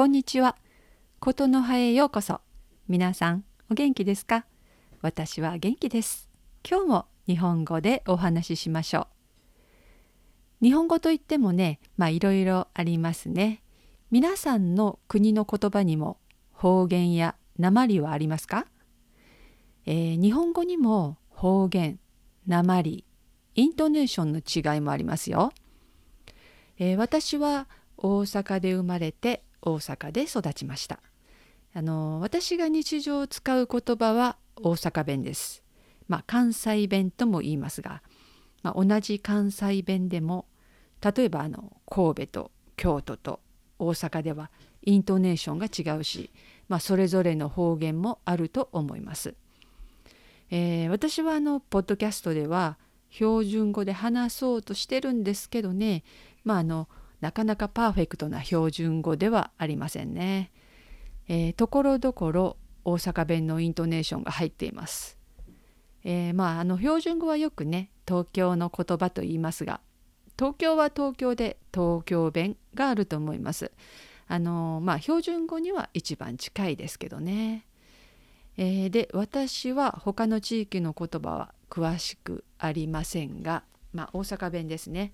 こんにちは。ことの葉へようこそ。皆さん、お元気ですか？私は元気です。今日も日本語でお話ししましょう。日本語といってもね、まあいろいろありますね。皆さんの国の言葉にも方言や訛はありますか、えー日本語にも方言、訛、イントネーションの違いもありますよ。えー私は大阪で生まれて大阪で育ちました。あの私が日常使う言葉は大阪弁です。まあ関西弁とも言いますが、まあ、同じ関西弁でも例えばあの神戸と京都と大阪ではイントネーションが違うし、まあ、それぞれの方言もあると思います。えー私はあのポッドキャストでは標準語で話そうとしてるんですけどね、まあ、あのなかなかパーフェクトな標準語ではありませんね。えーところどころ大阪弁のイントネーションが入っています。えーまああの標準語はよくね東京の言葉と言いますが東京は東京で東京弁があると思います。あのまあ標準語には一番近いですけどね。えーで私は他の地域の言葉は詳しくありませんが、まあ、大阪弁ですね。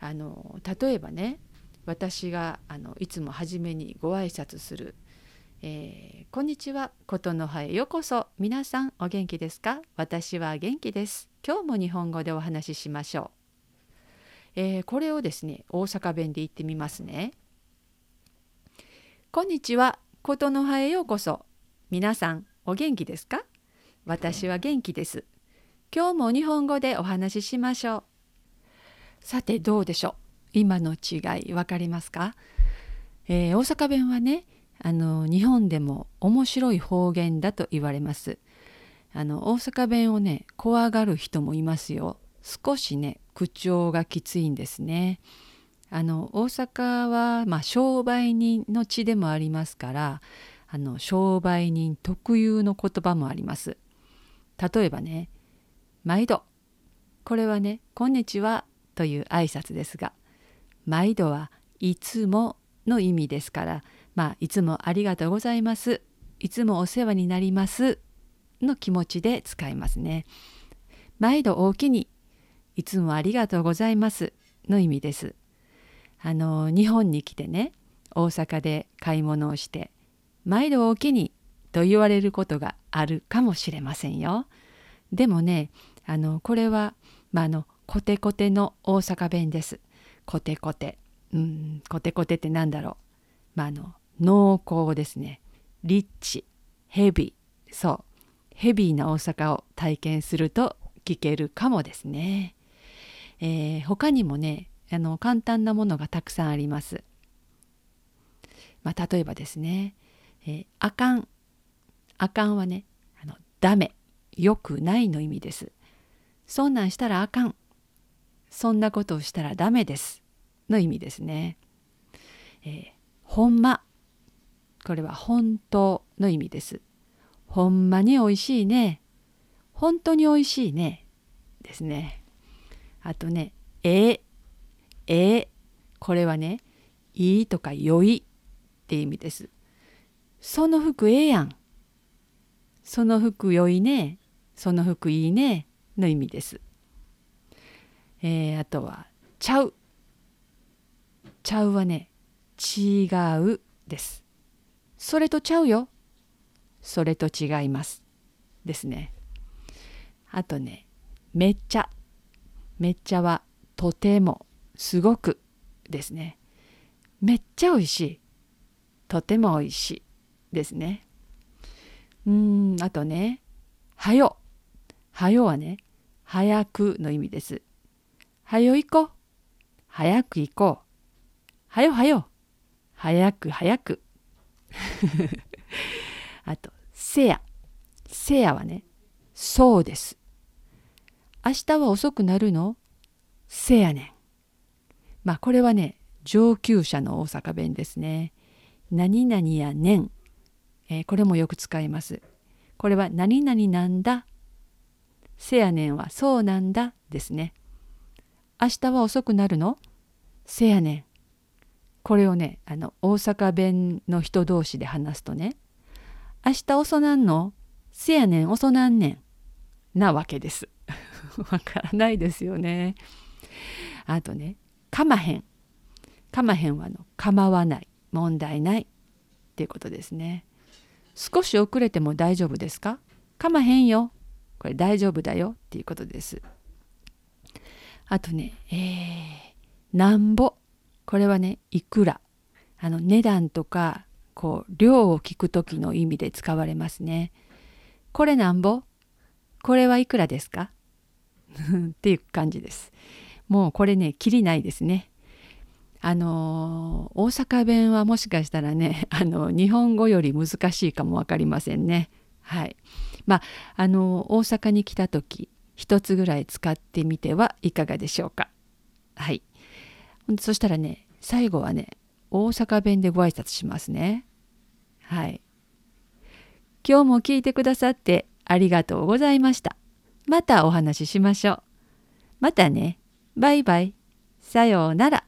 あの例えばね私があのいつも初めにご挨拶する「えーこんにちは琴の葉へようこそ皆さんお元気ですか？私は元気です。今日も日本語でお話ししましょう」えーこれをですね大阪弁で言ってみますね。こんにちは琴の葉へようこそ皆さんお元気ですか？私は元気です。今日も日本語でお話ししましょう。さてどうでしょう？今の違い分かりますか、えー大阪弁はねあの日本でも面白い方言だと言われます。あの大阪弁をね怖がる人もいますよ。少しね口調がきついんですね。あの大阪は、まあ、商売人の地でもありますからあの商売人特有の言葉もあります。例えばね毎度これはねこんにちはという挨拶ですが毎度はいつもの意味ですからまあいつもありがとうございますいつもお世話になりますの気持ちで使いますね。毎度大きにいつもありがとうございますの意味です。あの日本に来てね大阪で買い物をして毎度大きにと言われることがあるかもしれませんよ。でもねあのこれは、まあ、あのコテコテの大阪弁です。コテコテ。うんコテコテってなんだろう。まああの濃厚ですね。リッチ。ヘビ。ーそう。ヘビーな大阪を体験すると聞けるかもですね、えー他にもねあの簡単なものがたくさんあります、まあ、例えばですね、えーあかん。あかんはねあのダメ。よくないの意味です。そんなんしたらあかん。そんなことをしたらダメです。の意味ですね、えーほんま。これは本当の意味です。ほんまにおいしいね。本当においしいね。ですね。あとねええええこれはねいいとか良いって意味です。その服ええやん。その服良いね。その服いいね。の意味です。えーあとはちゃう。ちゃうはね違うです。それとちゃうよ。それと違います。ですね。あとねめっちゃ。めっちゃはとても。すごく。ですね。めっちゃおいしい。とてもおいしい。ですね。うーんあとねはよ。はよはね早くの意味です。はよ行こう。早く行こう。はよはよ。早く早く。あとせや。せやはねそうです。明日は遅くなるの？せやねん。まあこれはね上級者の大阪弁ですね。何々やねん、えーこれもよく使います。これは何々なんだ？せやねんはそうなんだ？ですね。明日は遅くなるの？せやねんこれをねあの大阪弁の人同士で話すとね「明日遅なんの？せやねん遅なんねん」なわけです。わからないですよね。あとね「かまへん」「かまへん」はの「構わない」「問題ない」っていうことですね。少し遅れても大丈夫ですか？かまへんよ。これ大丈夫だよっていうことです。あとね、えー、なんぼ。これはね、いくら。あの値段とか、こう、量を聞く時の意味で使われますね。これなんぼ？これはいくらですか？っていう感じです。もうこれね、きりないですね。あの大阪弁はもしかしたらね あの日本語より難しいかも分かりませんね。はい、まああの大阪に来た時一つぐらい使ってみてはいかがでしょうか。はい、そしたらね最後はね大阪弁でご挨拶しますね。はい。今日も聞いてくださってありがとうございました。またお話ししましょう。またね。バイバイ。さようなら。